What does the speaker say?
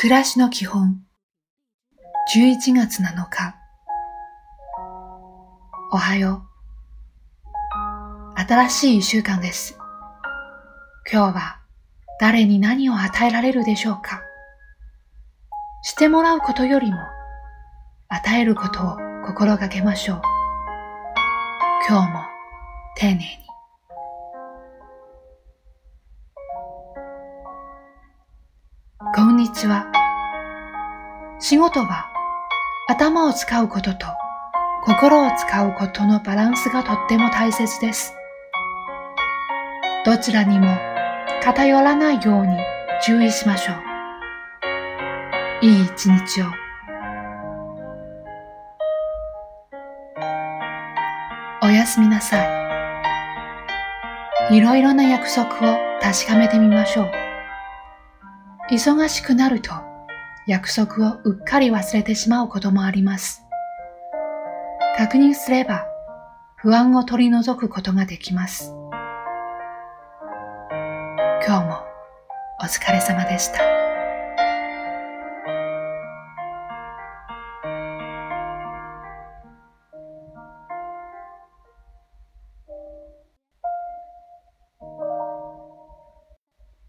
暮らしの基本。11月7日。おはよう。新しい一週間です。今日は誰に何を与えられるでしょうか。してもらうことよりも与えることを心がけましょう。今日も丁寧に。こんにちは。仕事は頭を使うことと心を使うことのバランスがとっても大切です。どちらにも偏らないように注意しましょう。いい一日を。おやすみなさい。いろいろな約束を確かめてみましょう。忙しくなると約束をうっかり忘れてしまうこともあります。確認すれば不安を取り除くことができます。今日もお疲れ様でした。